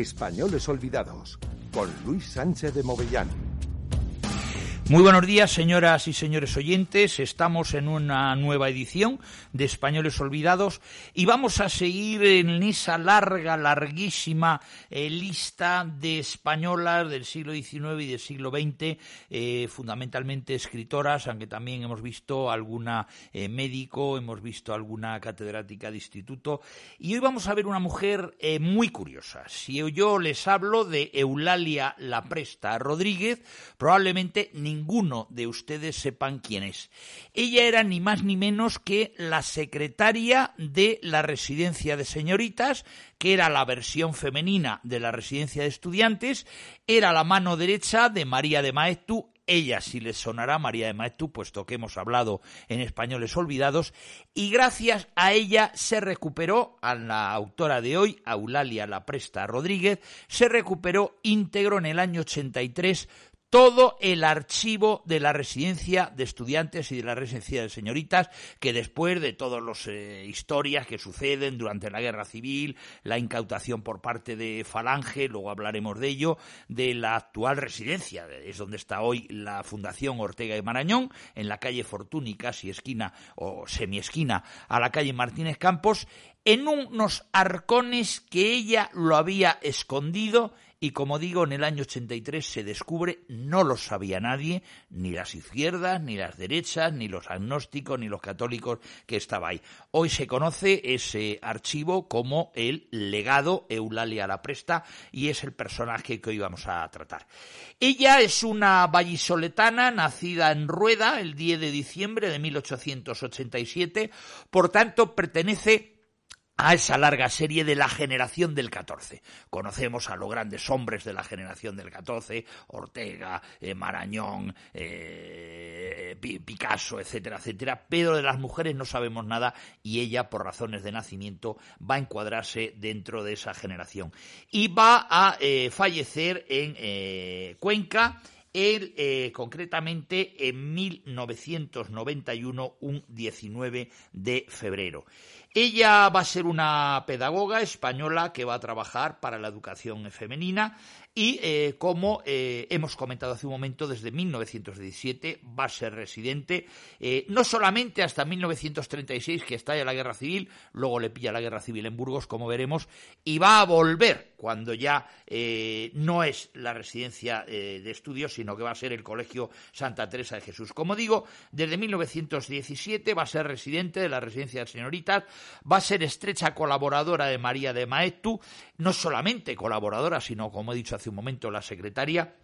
Españoles Olvidados, con Luis Sánchez de Movellán. Muy buenos días, señoras y señores oyentes. Estamos en una nueva edición de Españoles Olvidados y vamos a seguir en esa larga, larguísima eh, lista de españolas del siglo XIX y del siglo XX, eh, fundamentalmente escritoras, aunque también hemos visto alguna eh, médico, hemos visto alguna catedrática de instituto. Y hoy vamos a ver una mujer muy curiosa. Si yo les hablo de Eulalia Lapresta Rodríguez, probablemente ni ninguno de ustedes sepan quién es. Ella era ni más ni menos que la secretaria de la residencia de señoritas, que era la versión femenina de la residencia de estudiantes, era la mano derecha de María de Maestu, ella sí les sonará María de Maestu, puesto que hemos hablado en españoles olvidados, y gracias a ella se recuperó, a la autora de hoy, Eulalia Lapresta Rodríguez, se recuperó íntegro en el año 83 todo el archivo de la residencia de estudiantes y de la residencia de señoritas, que después de todas las eh, historias que suceden durante la guerra civil, la incautación por parte de Falange, luego hablaremos de ello, de la actual residencia, es donde está hoy la Fundación Ortega y Marañón, en la calle Fortuny, casi esquina o semiesquina a la calle Martínez Campos, en unos arcones que ella lo había escondido y como digo, en el año 83 se descubre, no lo sabía nadie, ni las izquierdas, ni las derechas, ni los agnósticos, ni los católicos que estaba ahí. Hoy se conoce ese archivo como el legado Eulalia la Presta y es el personaje que hoy vamos a tratar. Ella es una vallisoletana nacida en Rueda el 10 de diciembre de 1887, por tanto pertenece a esa larga serie de la generación del 14. Conocemos a los grandes hombres de la generación del 14, Ortega, eh, Marañón, eh, Picasso, etcétera, etcétera, pero de las mujeres no sabemos nada y ella, por razones de nacimiento, va a encuadrarse dentro de esa generación. Y va a eh, fallecer en Cuenca, concretamente en 1991, un 19 de febrero. Ella va a ser una pedagoga española que va a trabajar para la educación femenina y eh, como eh, hemos comentado hace un momento, desde 1917 va a ser residente, eh, no solamente hasta 1936 que estalla la guerra civil, luego le pilla la guerra civil en Burgos, como veremos, y va a volver cuando ya no es la residencia de estudios, sino que va a ser el Colegio Santa Teresa de Jesús. Como digo, desde 1917 va a ser residente de la residencia de señoritas, va a ser estrecha colaboradora de María de Maestu, no solamente colaboradora, sino, como he dicho hace un momento, la secretaria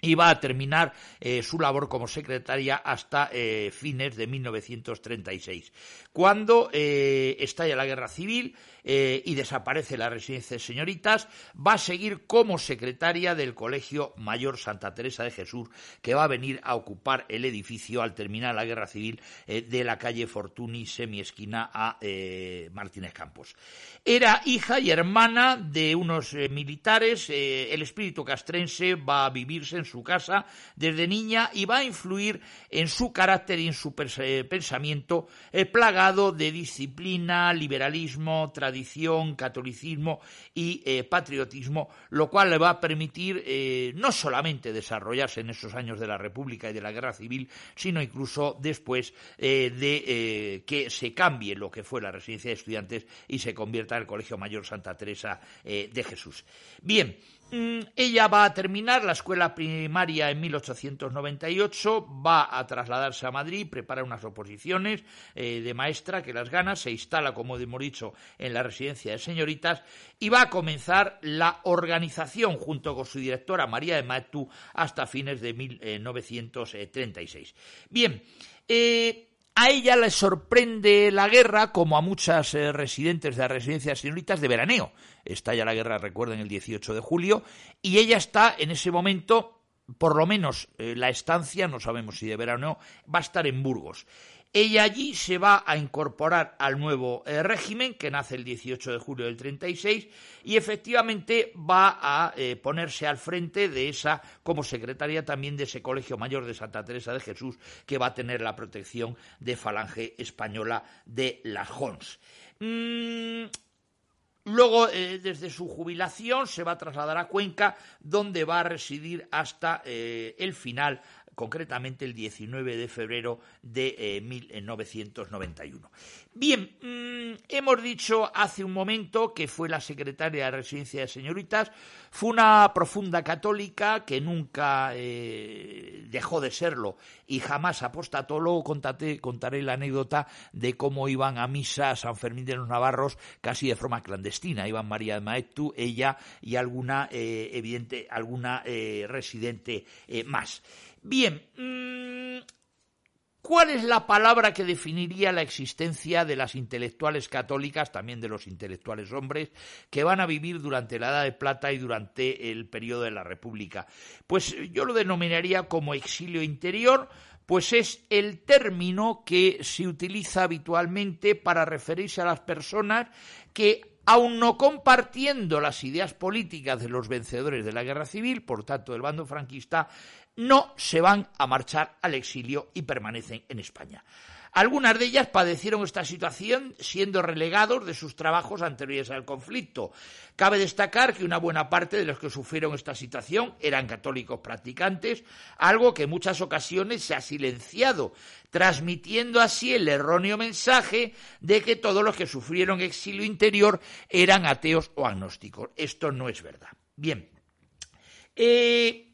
y va a terminar eh, su labor como secretaria hasta eh, fines de 1936. Cuando eh, estalla la guerra civil, eh, y desaparece la residencia de señoritas, va a seguir como secretaria del Colegio Mayor Santa Teresa de Jesús, que va a venir a ocupar el edificio al terminar la guerra civil eh, de la calle Fortuny, semiesquina a eh, Martínez Campos. Era hija y hermana de unos militares, el espíritu castrense va a vivirse en su casa desde niña y va a influir en su carácter y en su pensamiento plagado de disciplina, liberalismo, tradición, tradición, catolicismo y eh, patriotismo, lo cual le va a permitir eh, no solamente desarrollarse en esos años de la República y de la Guerra Civil, sino incluso después eh, de que se cambie lo que fue la residencia de estudiantes y se convierta en el Colegio Mayor Santa Teresa de Jesús. Bien, ella va a terminar la escuela primaria en 1898, va a trasladarse a Madrid, prepara unas oposiciones eh, de maestra que las gana, se instala, como hemos dicho, en la residencia de señoritas y va a comenzar la organización junto con su directora María de Maestu hasta fines de 1936. Bien, eh, A ella le sorprende la guerra como a muchas eh, residentes de las residencias señoritas de veraneo. Estalla la guerra, recuerden, el 18 de julio, y ella está en ese momento, por lo menos eh, la estancia, no sabemos si de verano, va a estar en Burgos. Ella allí se va a incorporar al nuevo eh, régimen que nace el 18 de julio del 36 y efectivamente va a eh, ponerse al frente de esa, como secretaria también de ese Colegio Mayor de Santa Teresa de Jesús que va a tener la protección de Falange Española de las Jons. Mm, luego, eh, desde su jubilación, se va a trasladar a Cuenca, donde va a residir hasta el final concretamente el 19 de febrero de 1991. Eh, Bien, mm, hemos dicho hace un momento que fue la secretaria de Residencia de Señoritas, fue una profunda católica que nunca eh, dejó de serlo y jamás apostató. Luego contaré la anécdota de cómo iban a misa a San Fermín de los Navarros casi de forma clandestina. Iban María de Maestu, ella y alguna, eh, evidente, alguna residente más. Bien, mm, ¿cuál es la palabra que definiría la existencia de las intelectuales católicas, también de los intelectuales hombres, que van a vivir durante la Edad de Plata y durante el periodo de la República? Pues yo lo denominaría como exilio interior, pues es el término que se utiliza habitualmente para referirse a las personas que aun no compartiendo las ideas políticas de los vencedores de la guerra civil, por tanto del bando franquista, no se van a marchar al exilio y permanecen en España. Algunas de ellas padecieron esta situación siendo relegados de sus trabajos anteriores al conflicto. Cabe destacar que una buena parte de los que sufrieron esta situación eran católicos practicantes, algo que en muchas ocasiones se ha silenciado, transmitiendo así el erróneo mensaje de que todos los que sufrieron exilio interior eran ateos o agnósticos. Esto no es verdad. Bien. Eh,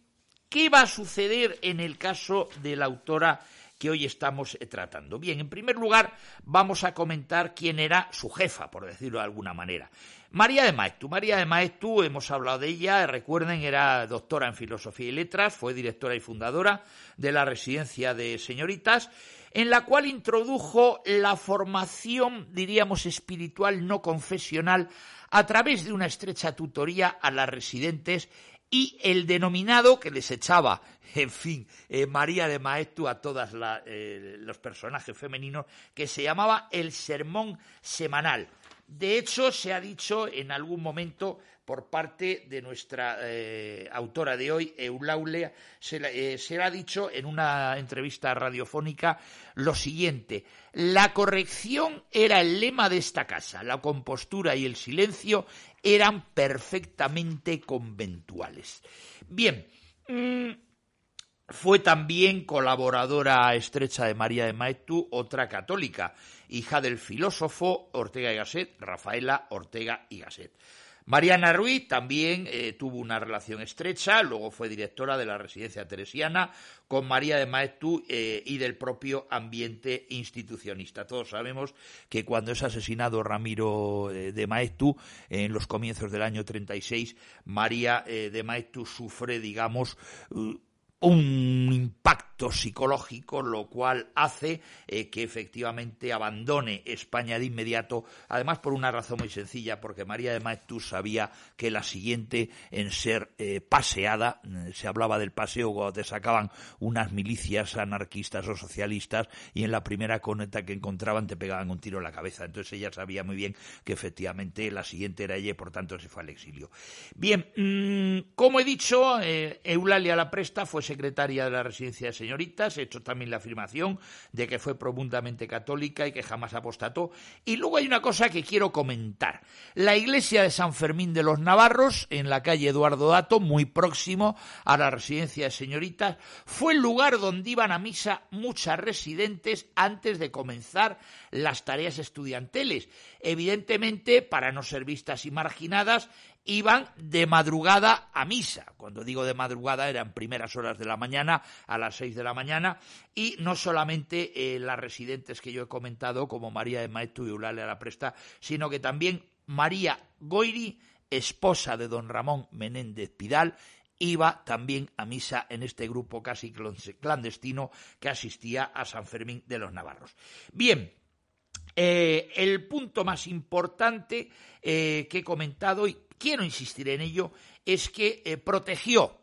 ¿Qué va a suceder en el caso de la autora que hoy estamos eh, tratando? Bien, en primer lugar, vamos a comentar quién era su jefa, por decirlo de alguna manera. María de Maestu. María de Maestu, hemos hablado de ella, recuerden, era doctora en Filosofía y Letras, fue directora y fundadora de la Residencia de Señoritas, en la cual introdujo la formación, diríamos, espiritual no confesional a través de una estrecha tutoría a las residentes y el denominado que les echaba, en fin, eh, María de Maestu a todos eh, los personajes femeninos, que se llamaba el sermón semanal. De hecho, se ha dicho en algún momento por parte de nuestra eh, autora de hoy, Eulaulea, se, eh, se ha dicho en una entrevista radiofónica lo siguiente, la corrección era el lema de esta casa, la compostura y el silencio eran perfectamente conventuales. Bien, mm, fue también colaboradora estrecha de María de Maestu, otra católica, hija del filósofo Ortega y Gasset, Rafaela Ortega y Gasset. Mariana Ruiz también eh, tuvo una relación estrecha, luego fue directora de la residencia teresiana con María de Maestu eh, y del propio ambiente institucionista. Todos sabemos que cuando es asesinado Ramiro eh, de Maestu en los comienzos del año 36, María de Maestu sufre, digamos, un impacto psicológico, lo cual hace eh, que efectivamente abandone España de inmediato, además por una razón muy sencilla, porque María de Maeztu sabía que la siguiente en ser eh, paseada, mm, se hablaba del paseo cuando te sacaban unas milicias anarquistas o socialistas y en la primera coneta que encontraban te pegaban un tiro en la cabeza. Entonces ella sabía muy bien que efectivamente la siguiente era ella y por tanto se fue al exilio. Bien, mm, como he dicho, eh, Eulalia La Presta fue secretaria de la residencia de señoritas, he hecho también la afirmación de que fue profundamente católica y que jamás apostató. Y luego hay una cosa que quiero comentar. La iglesia de San Fermín de los Navarros, en la calle Eduardo Dato, muy próximo a la residencia de señoritas, fue el lugar donde iban a misa muchas residentes antes de comenzar las tareas estudiantiles. Evidentemente, para no ser vistas y marginadas, iban de madrugada a misa. Cuando digo de madrugada eran primeras horas de la mañana, a las seis de la mañana, y no solamente eh, las residentes que yo he comentado, como María de Maestu y Eulalia La Presta, sino que también María Goiri, esposa de don Ramón Menéndez Pidal, iba también a misa en este grupo casi clandestino que asistía a San Fermín de los Navarros. Bien, eh, el punto más importante eh, que he comentado, y quiero insistir en ello, es que eh, protegió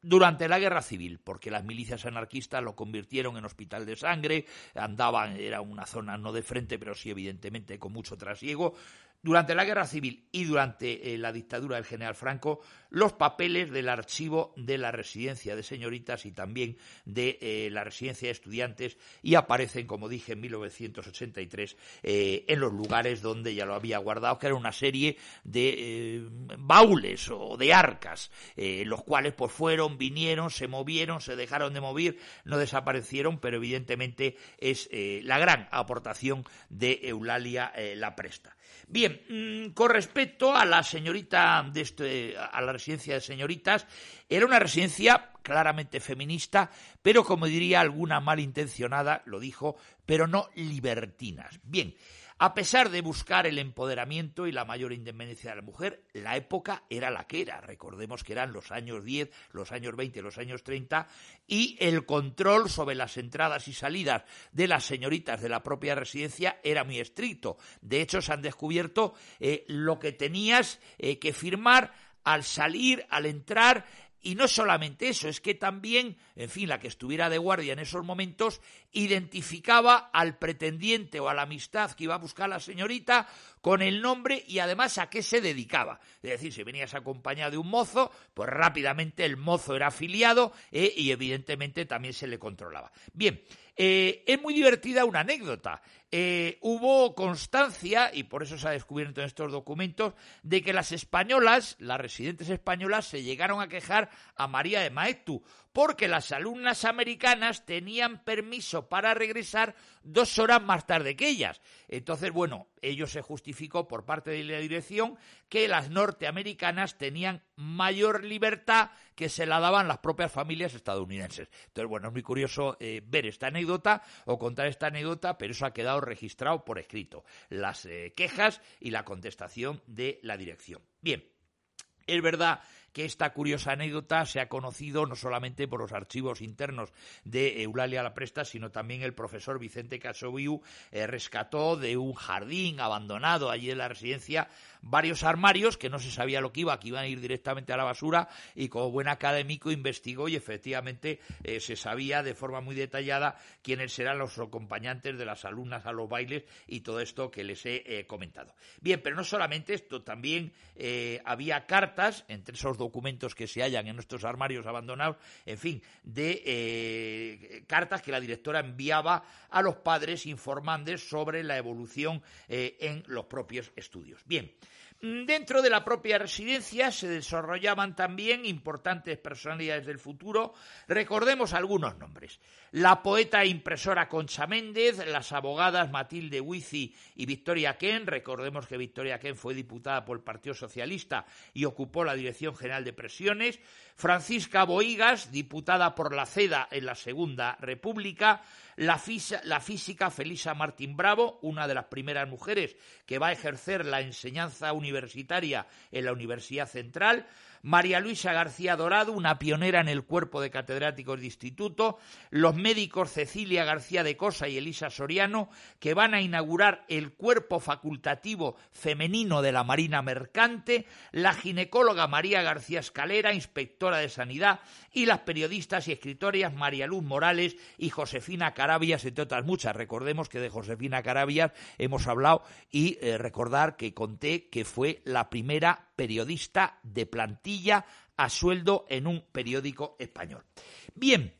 durante la guerra civil, porque las milicias anarquistas lo convirtieron en hospital de sangre, andaban, era una zona no de frente, pero sí evidentemente con mucho trasiego, durante la Guerra Civil y durante eh, la dictadura del general Franco, los papeles del archivo de la residencia de señoritas y también de eh, la residencia de estudiantes y aparecen, como dije, en 1983 eh, en los lugares donde ya lo había guardado, que era una serie de baúles o de arcas, los cuales pues fueron, vinieron, se movieron, se dejaron de mover, no desaparecieron, pero evidentemente es la gran aportación de Eulalia La Presta. Bien, mm, con respecto a la señorita de este, a la residencia de señoritas, era una residencia claramente feminista, pero como diría alguna malintencionada, lo dijo, pero no libertinas. Bien, a pesar de buscar el empoderamiento y la mayor independencia de la mujer, la época era la que era. Recordemos que eran los años 10, los años 20, los años 30 y el control sobre las entradas y salidas de las señoritas de la propia residencia era muy estricto. De hecho, se han descubierto eh, lo que tenías eh, que firmar al salir, al entrar, y no solamente eso, es que también, en fin, la que estuviera de guardia en esos momentos, identificaba al pretendiente o a la amistad que iba a buscar la señorita con el nombre y además a qué se dedicaba. Es decir, si venías acompañado de un mozo, pues rápidamente el mozo era afiliado eh, y evidentemente también se le controlaba. Bien, eh, es muy divertida una anécdota. Eh, hubo constancia, y por eso se ha descubierto en estos documentos, de que las españolas, las residentes españolas, se llegaron a quejar a María de Maestu, porque las alumnas americanas tenían permiso para regresar dos horas más tarde que ellas. Entonces, bueno, ello se justificó por parte de la dirección que las norteamericanas tenían mayor libertad que se la daban las propias familias estadounidenses. Entonces, bueno, es muy curioso eh, ver esta anécdota o contar esta anécdota, pero eso ha quedado registrado por escrito. Las eh, quejas y la contestación de la dirección. Bien, es verdad que esta curiosa anécdota se ha conocido no solamente por los archivos internos de Eulalia La Presta, sino también el profesor Vicente Casoviu eh, rescató de un jardín abandonado allí en la residencia varios armarios que no se sabía lo que iba, que iban a ir directamente a la basura y como buen académico investigó y efectivamente eh, se sabía de forma muy detallada quiénes eran los acompañantes de las alumnas a los bailes y todo esto que les he eh, comentado. Bien, pero no solamente esto, también había cartas entre esos documentos que se hallan en nuestros armarios abandonados, en fin, de eh, cartas que la directora enviaba a los padres informándoles sobre la evolución eh, en los propios estudios. Bien, dentro de la propia residencia se desarrollaban también importantes personalidades del futuro. Recordemos algunos nombres. La poeta e impresora Concha Méndez, las abogadas Matilde Huici y Victoria Ken. Recordemos que Victoria Ken fue diputada por el Partido Socialista y ocupó la Dirección General de Presiones. Francisca Boigas, diputada por la CEDA en la Segunda República la, física Felisa Martín Bravo, una de las primeras mujeres que va a ejercer la enseñanza universitaria en la Universidad Central, María Luisa García Dorado, una pionera en el cuerpo de catedráticos de instituto, los médicos Cecilia García de Cosa y Elisa Soriano, que van a inaugurar el cuerpo facultativo femenino de la Marina Mercante, la ginecóloga María García Escalera, inspectora de Sanidad, y las periodistas y escritoras María Luz Morales y Josefina Carabias, entre otras muchas. Recordemos que de Josefina Carabias hemos hablado y eh, recordar que conté que fue la primera periodista de a sueldo en un periódico español. Bien,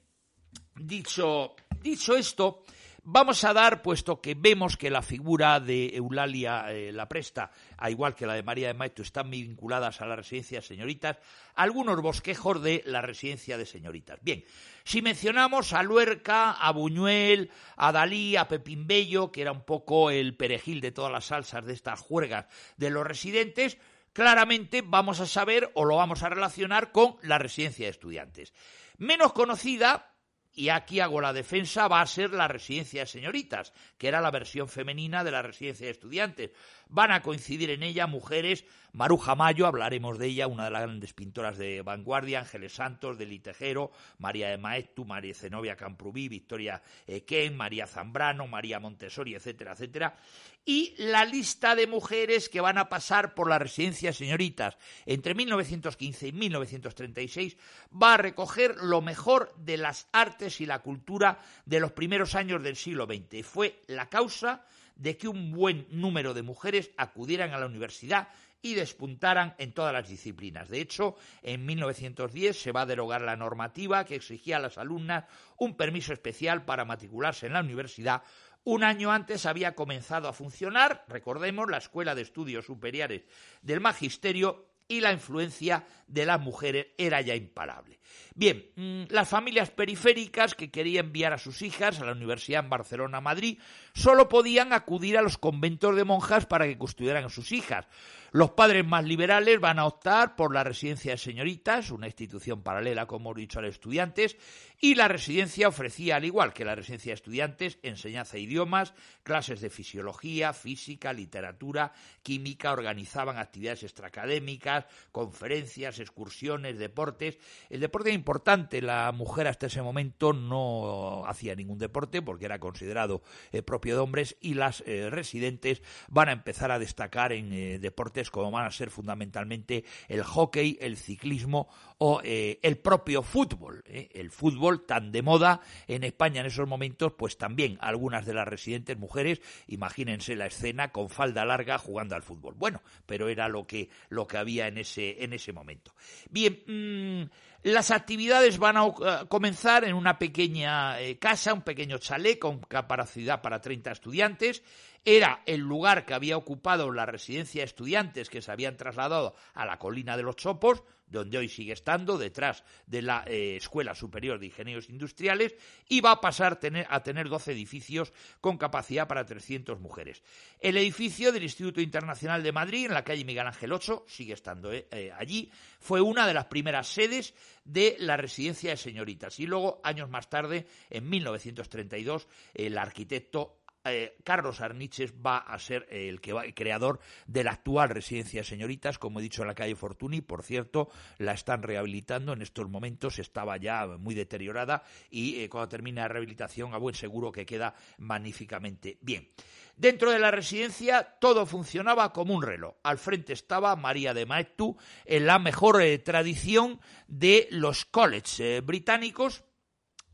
dicho, dicho esto, Vamos a dar, puesto que vemos que la figura de Eulalia eh, La Presta, a igual que la de María de Maito, están vinculadas a la residencia de señoritas, algunos bosquejos de la residencia de señoritas. Bien, si mencionamos a Luerca, a Buñuel, a Dalí, a Pepín Bello, que era un poco el perejil de todas las salsas de estas juergas de los residentes, claramente vamos a saber o lo vamos a relacionar con la residencia de estudiantes. Menos conocida, y aquí hago la defensa, va a ser la residencia de señoritas, que era la versión femenina de la residencia de estudiantes. Van a coincidir en ella mujeres Maruja Mayo, hablaremos de ella, una de las grandes pintoras de vanguardia, Ángeles Santos, de Litejero, María de Maestu, María Zenobia Camprubí, Victoria Ken, María Zambrano, María Montessori, etcétera, etcétera. Y la lista de mujeres que van a pasar por la residencia señoritas entre 1915 y 1936 va a recoger lo mejor de las artes y la cultura de los primeros años del siglo XX. Fue la causa de que un buen número de mujeres acudieran a la universidad y despuntaran en todas las disciplinas. De hecho, en 1910 se va a derogar la normativa que exigía a las alumnas un permiso especial para matricularse en la universidad. Un año antes había comenzado a funcionar, recordemos, la Escuela de Estudios Superiores del Magisterio y la influencia de las mujeres era ya imparable. Bien, mm, las familias periféricas que querían enviar a sus hijas a la Universidad en Barcelona, Madrid, solo podían acudir a los conventos de monjas para que custodiaran a sus hijas. Los padres más liberales van a optar por la residencia de señoritas, una institución paralela, como he dicho, a los estudiantes, y la residencia ofrecía, al igual que la residencia de estudiantes, enseñanza de idiomas, clases de fisiología, física, literatura, química, organizaban actividades extraacadémicas, conferencias, excursiones, deportes. El deporte era importante, la mujer hasta ese momento no hacía ningún deporte porque era considerado eh, propio de hombres y las eh, residentes van a empezar a destacar en eh, deportes como van a ser fundamentalmente el hockey, el ciclismo o eh, el propio fútbol. ¿eh? El fútbol tan de moda en España en esos momentos, pues también algunas de las residentes mujeres, imagínense la escena con falda larga jugando al fútbol. Bueno, pero era lo que, lo que había en ese, en ese momento. Bien, mm, las actividades van a eh, comenzar en una pequeña casa, un pequeño chalet con capacidad para 30 estudiantes era el lugar que había ocupado la residencia de estudiantes que se habían trasladado a la colina de los Chopos, donde hoy sigue estando, detrás de la eh, Escuela Superior de Ingenieros Industriales, y va a pasar a tener 12 edificios con capacidad para 300 mujeres. El edificio del Instituto Internacional de Madrid, en la calle Miguel Ángel 8, sigue estando eh, eh, allí, fue una de las primeras sedes de la residencia de señoritas. Y luego, años más tarde, en 1932, el arquitecto eh, Carlos Arniches va a ser el, que va, el creador de la actual residencia de señoritas, como he dicho en la calle Fortuny, por cierto, la están rehabilitando en estos momentos, estaba ya muy deteriorada y eh, cuando termine la rehabilitación a buen seguro que queda magníficamente bien. Dentro de la residencia todo funcionaba como un reloj. Al frente estaba María de Maetu, en la mejor eh, tradición de los colleges británicos.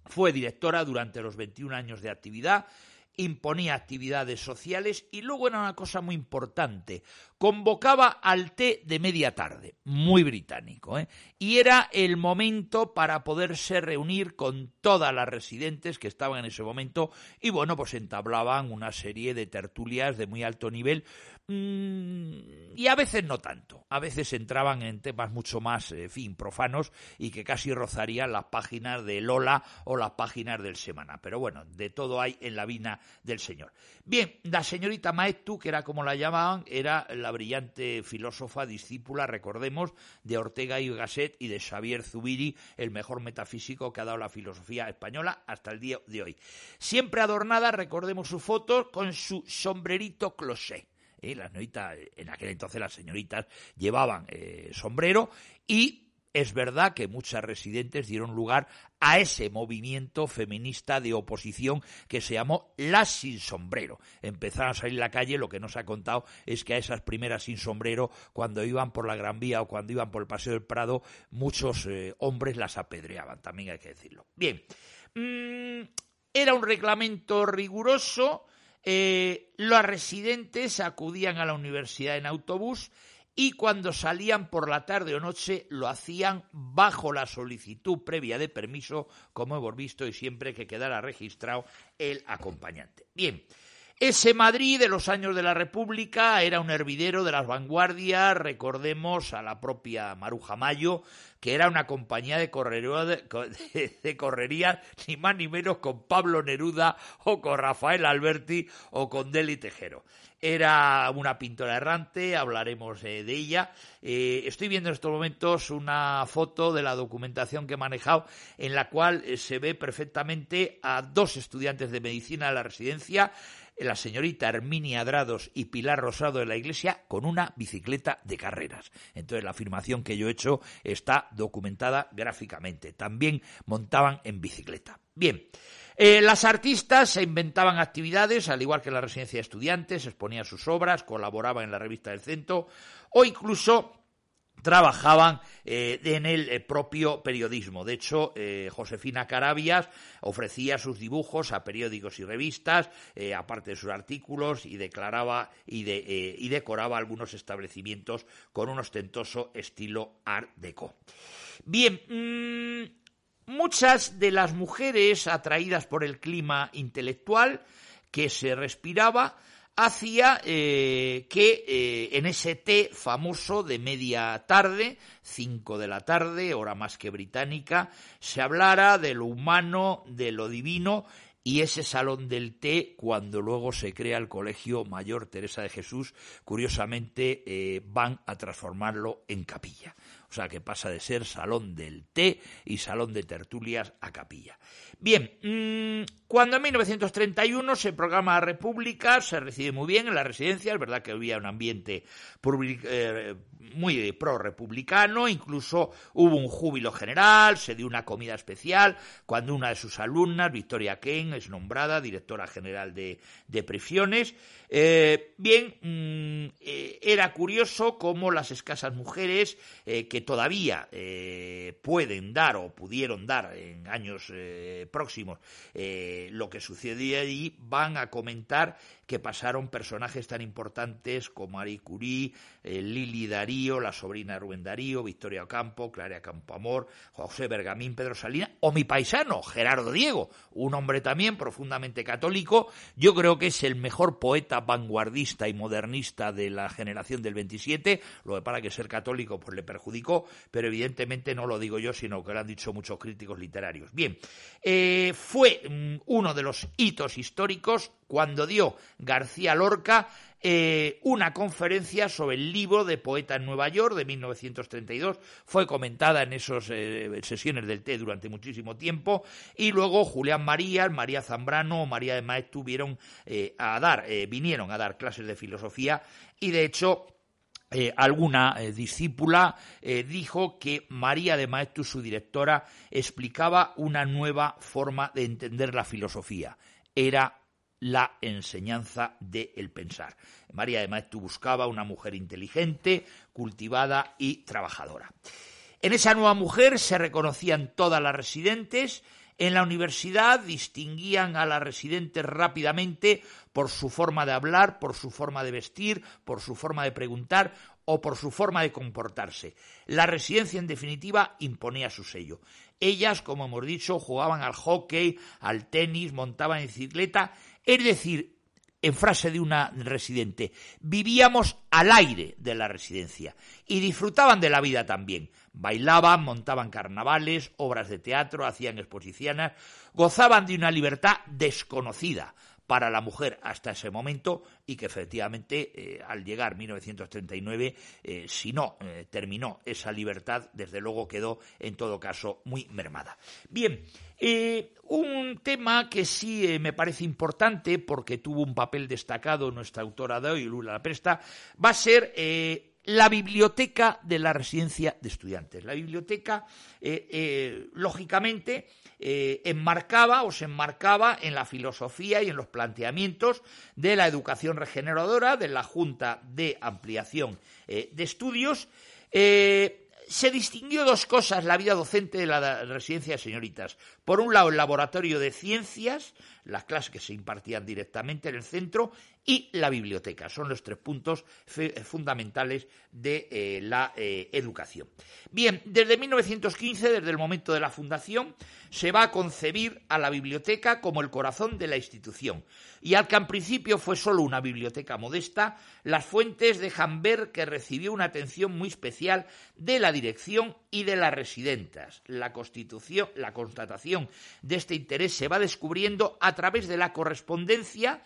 Fue directora durante los 21 años de actividad imponía actividades sociales y luego era una cosa muy importante, convocaba al té de media tarde, muy británico, ¿eh? y era el momento para poderse reunir con todas las residentes que estaban en ese momento y bueno, pues entablaban una serie de tertulias de muy alto nivel Mm, y a veces no tanto. A veces entraban en temas mucho más, en fin, profanos y que casi rozarían las páginas de Lola o las páginas del Semana. Pero bueno, de todo hay en la vina del señor. Bien, la señorita Maetu, que era como la llamaban, era la brillante filósofa, discípula, recordemos, de Ortega y Gasset y de Xavier Zubiri, el mejor metafísico que ha dado la filosofía española hasta el día de hoy. Siempre adornada, recordemos su foto, con su sombrerito closet ¿eh? las en aquel entonces las señoritas llevaban eh, sombrero y es verdad que muchas residentes dieron lugar a ese movimiento feminista de oposición que se llamó las sin sombrero. Empezaron a salir a la calle, lo que nos ha contado es que a esas primeras sin sombrero, cuando iban por la Gran Vía o cuando iban por el Paseo del Prado, muchos eh, hombres las apedreaban, también hay que decirlo. Bien, mm, era un reglamento riguroso, eh, los residentes acudían a la universidad en autobús y cuando salían por la tarde o noche lo hacían bajo la solicitud previa de permiso, como hemos visto, y siempre que quedara registrado el acompañante. Bien, ese Madrid de los años de la República era un hervidero de las vanguardias, recordemos a la propia Maruja Mayo, que era una compañía de, de, correrías ni más ni menos con Pablo Neruda o con Rafael Alberti o con Deli Tejero. Era una pintora errante, hablaremos eh, de ella. Eh, estoy viendo en estos momentos una foto de la documentación que he manejado en la cual eh, se ve perfectamente a dos estudiantes de medicina de la residencia la señorita Herminia Drados y Pilar Rosado de la Iglesia con una bicicleta de carreras. Entonces la afirmación que yo he hecho está documentada gráficamente. También montaban en bicicleta. Bien. Eh, las artistas se inventaban actividades, al igual que la residencia de estudiantes, exponían sus obras, colaboraban en la revista del centro o incluso trabajaban eh, en el eh, propio periodismo. De hecho, Josefina Carabias ofrecía sus dibujos a periódicos y revistas, aparte de sus artículos, y declaraba y, decoraba algunos establecimientos con un ostentoso estilo art deco. Bien, mmm, Muchas de las mujeres atraídas por el clima intelectual que se respiraba hacía eh, que eh, en ese té famoso de media tarde, cinco de la tarde, hora más que británica, se hablara de lo humano, de lo divino y ese salón del té, cuando luego se crea el Colegio Mayor Teresa de Jesús, curiosamente eh, van a transformarlo en capilla o sea que pasa de ser salón del té y salón de tertulias a capilla. Bien, mm, cuando en 1931 se programa República, se recibe muy bien en la residencia, es verdad que había un ambiente eh, muy pro-republicano, incluso hubo un júbilo general, se dio una comida especial, cuando una de sus alumnas, Victoria Ken, es nombrada directora general de, prisiones. Eh, bien, mm, eh, era curioso cómo las escasas mujeres que todavía pueden dar o pudieron dar en años próximos eh, lo que sucedía allí, van a comentar que pasaron personajes tan importantes como Marie Curie, eh, Lili Darío, la sobrina de Rubén Darío, Victoria Ocampo, Clara Campoamor, José Bergamín, Pedro Salinas, o mi paisano, Gerardo Diego, un hombre también profundamente católico. Yo creo que es el mejor poeta vanguardista y modernista de la generación del 27. Lo que para que ser católico pues le perjudicó, pero evidentemente no lo digo yo, sino que lo han dicho muchos críticos literarios. Bien, eh, fue mm, uno de los hitos históricos cuando dio García Lorca eh, una conferencia sobre el libro de poeta en Nueva York de 1932. Fue comentada en esas eh, sesiones del té durante muchísimo tiempo. Y luego Julián María, María Zambrano, María de Maez tuvieron eh, a dar, vinieron a dar clases de filosofía y de hecho alguna discípula dijo que María de Maeztu, su directora, explicaba una nueva forma de entender la filosofía. Era la enseñanza del pensar. María de Maeztu buscaba una mujer inteligente, cultivada y trabajadora. En esa nueva mujer se reconocían todas las residentes. En la universidad distinguían a las residentes rápidamente por su forma de hablar, por su forma de vestir, por su forma de preguntar o por su forma de comportarse. La residencia, en definitiva, imponía su sello. Ellas, como hemos dicho, jugaban al hockey, al tenis, montaban en bicicleta es decir, en frase de una residente, vivíamos al aire de la residencia y disfrutaban de la vida también. Bailaban, montaban carnavales, obras de teatro, hacían exposiciones, gozaban de una libertad desconocida para la mujer hasta ese momento y que efectivamente eh, al llegar 1939, eh, si no eh, terminó esa libertad, desde luego quedó en todo caso muy mermada. Bien, un tema que sí me parece importante porque tuvo un papel destacado nuestra autora de hoy, Lula La Presta, va a ser la biblioteca de la residencia de estudiantes. La biblioteca, lógicamente, eh, enmarcaba o se enmarcaba en la filosofía y en los planteamientos de la educación regeneradora de la Junta de Ampliación eh, de Estudios. Eh, se distinguió dos cosas la vida docente de la residencia de señoritas. Por un lado, el laboratorio de ciencias, las clases que se impartían directamente en el centro, y la biblioteca. Son los tres puntos fundamentales de eh, la eh, educación. Bien, desde 1915, desde el momento de la fundación, se va a concebir a la biblioteca como el corazón de la institución. Y al que en principio fue solo una biblioteca modesta, las fuentes dejan ver que recibió una atención muy especial de la dirección y de las residentas. La constitución, la constatación de este interés se va descubriendo a través de la correspondencia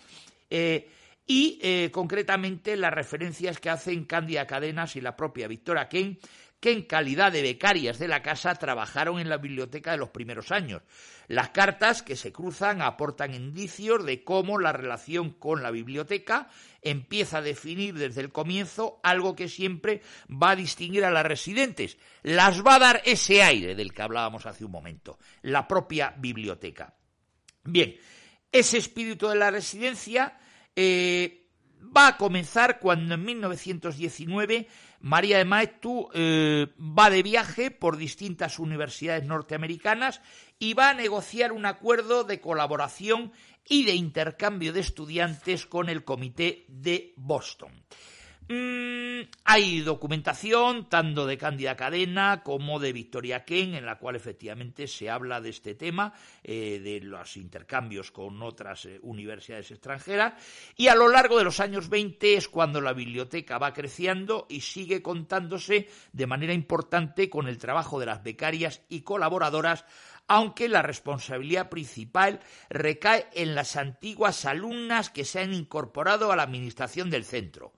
eh, y eh, concretamente las referencias que hacen Cándida Cadenas y la propia Victoria Ken, que en calidad de becarias de la casa trabajaron en la biblioteca de los primeros años. Las cartas que se cruzan aportan indicios de cómo la relación con la biblioteca empieza a definir desde el comienzo algo que siempre va a distinguir a las residentes. Las va a dar ese aire del que hablábamos hace un momento, la propia biblioteca. Bien, ese espíritu de la residencia eh, va a comenzar cuando en 1919 María de Maestu eh, va de viaje por distintas universidades norteamericanas y va a negociar un acuerdo de colaboración y de intercambio de estudiantes con el Comité de Boston. Mm, hay documentación tanto de Cándida Cadena como de Victoria Ken, en la cual efectivamente se habla de este tema, eh, de los intercambios con otras eh, universidades extranjeras, y a lo largo de los años 20 es cuando la biblioteca va creciendo y sigue contándose de manera importante con el trabajo de las becarias y colaboradoras aunque la responsabilidad principal recae en las antiguas alumnas que se han incorporado a la administración del centro.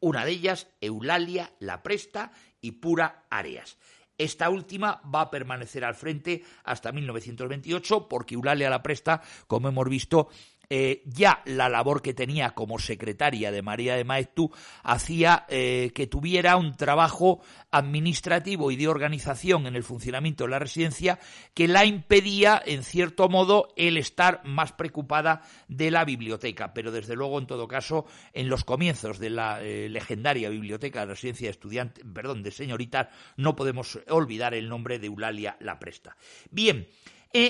Una de ellas, Eulalia La Presta y Pura Arias. Esta última va a permanecer al frente hasta 1928 porque Eulalia La Presta, como hemos visto, eh, ya la labor que tenía como secretaria de María de Maeztu hacía eh, que tuviera un trabajo administrativo y de organización en el funcionamiento de la residencia que la impedía, en cierto modo, el estar más preocupada de la biblioteca. Pero desde luego, en todo caso, en los comienzos de la eh, legendaria biblioteca de la residencia de estudiantes, perdón, de señoritas, no podemos olvidar el nombre de Eulalia La Presta. Bien.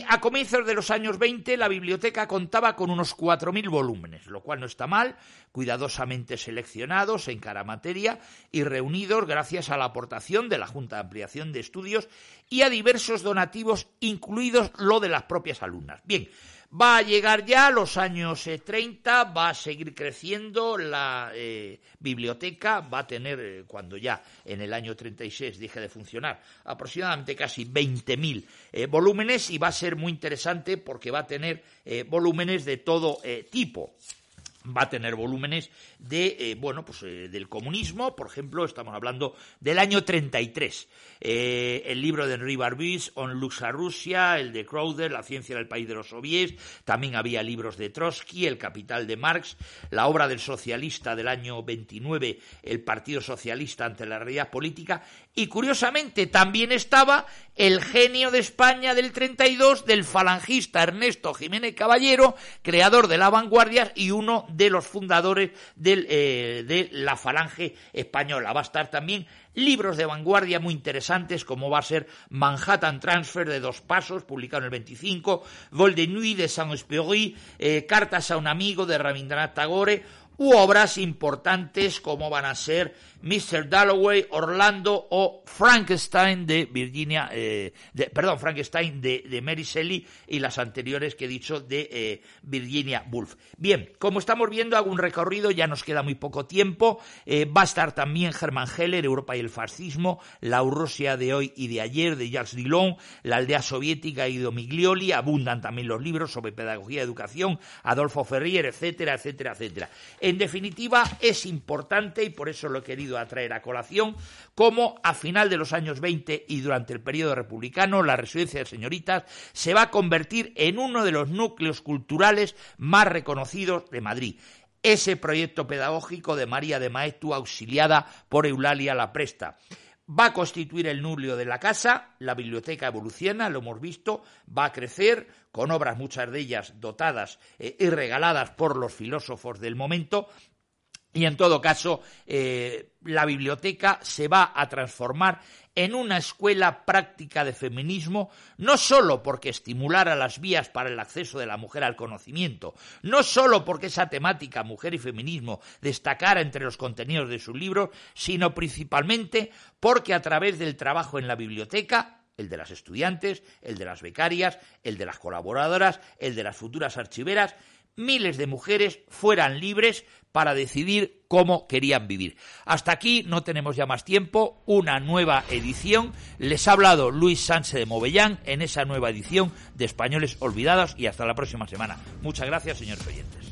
A comienzos de los años 20 la biblioteca contaba con unos 4.000 volúmenes, lo cual no está mal, cuidadosamente seleccionados en cada materia y reunidos gracias a la aportación de la Junta de Ampliación de Estudios y a diversos donativos, incluidos lo de las propias alumnas. Bien, Va a llegar ya a los años 30, eh, va a seguir creciendo la eh, biblioteca, va a tener, eh, cuando ya en el año 36 deje de funcionar, aproximadamente casi 20.000 volúmenes y va a ser muy interesante porque va a tener volúmenes de todo tipo va a tener volúmenes de eh, bueno pues eh, del comunismo por ejemplo estamos hablando del año 33 eh, el libro de Henri Barbies On Luxa Rusia el de Crowder La ciencia del país de los soviets también había libros de Trotsky El capital de Marx la obra del socialista del año 29 El Partido Socialista ante la realidad política y curiosamente también estaba el genio de España del 32 del falangista Ernesto Jiménez Caballero creador de la vanguardia y uno de los fundadores eh, de la falange española. Va a estar también libros de vanguardia muy interesantes como va a ser Manhattan Transfer de dos pasos, publicado en el 25, Vol de Nuit de Saint-Exupéry, eh, Cartas a un amigo de Rabindranath Tagore, u obras importantes como van a ser Mr. Dalloway, Orlando o Frankenstein de Virginia, eh, perdón, Frankenstein de, Mary Shelley y las anteriores que he dicho de eh, Virginia Woolf. Bien, como estamos viendo, hago un recorrido, ya nos queda muy poco tiempo. Eh, va a estar también Hermann Heller, Europa y el fascismo, la Rusia de hoy y de ayer de Jacques Dillon, la aldea soviética y de Miglioli, abundan también los libros sobre pedagogía y educación, Adolfo Ferrier, etcétera, etcétera, etcétera. En definitiva, es importante y por eso lo he querido a traer a colación cómo a final de los años 20 y durante el periodo republicano la residencia de señoritas se va a convertir en uno de los núcleos culturales más reconocidos de Madrid ese proyecto pedagógico de María de Maestu auxiliada por Eulalia La Presta. Va a constituir el núcleo de la casa, la biblioteca evoluciona, lo hemos visto, va a crecer con obras, muchas de ellas dotadas eh, y regaladas por los filósofos del momento, y en todo caso, eh, la biblioteca se va a transformar en una escuela práctica de feminismo, no sólo porque estimulara las vías para el acceso de la mujer al conocimiento, no sólo porque esa temática mujer y feminismo destacara entre los contenidos de sus libros, sino principalmente porque a través del trabajo en la biblioteca, el de las estudiantes, el de las becarias, el de las colaboradoras, el de las futuras archiveras, miles de mujeres fueran libres para decidir cómo querían vivir. Hasta aquí no tenemos ya más tiempo, una nueva edición. Les ha hablado Luis Sánchez de Movellán en esa nueva edición de Españoles Olvidados y hasta la próxima semana. Muchas gracias, señores oyentes.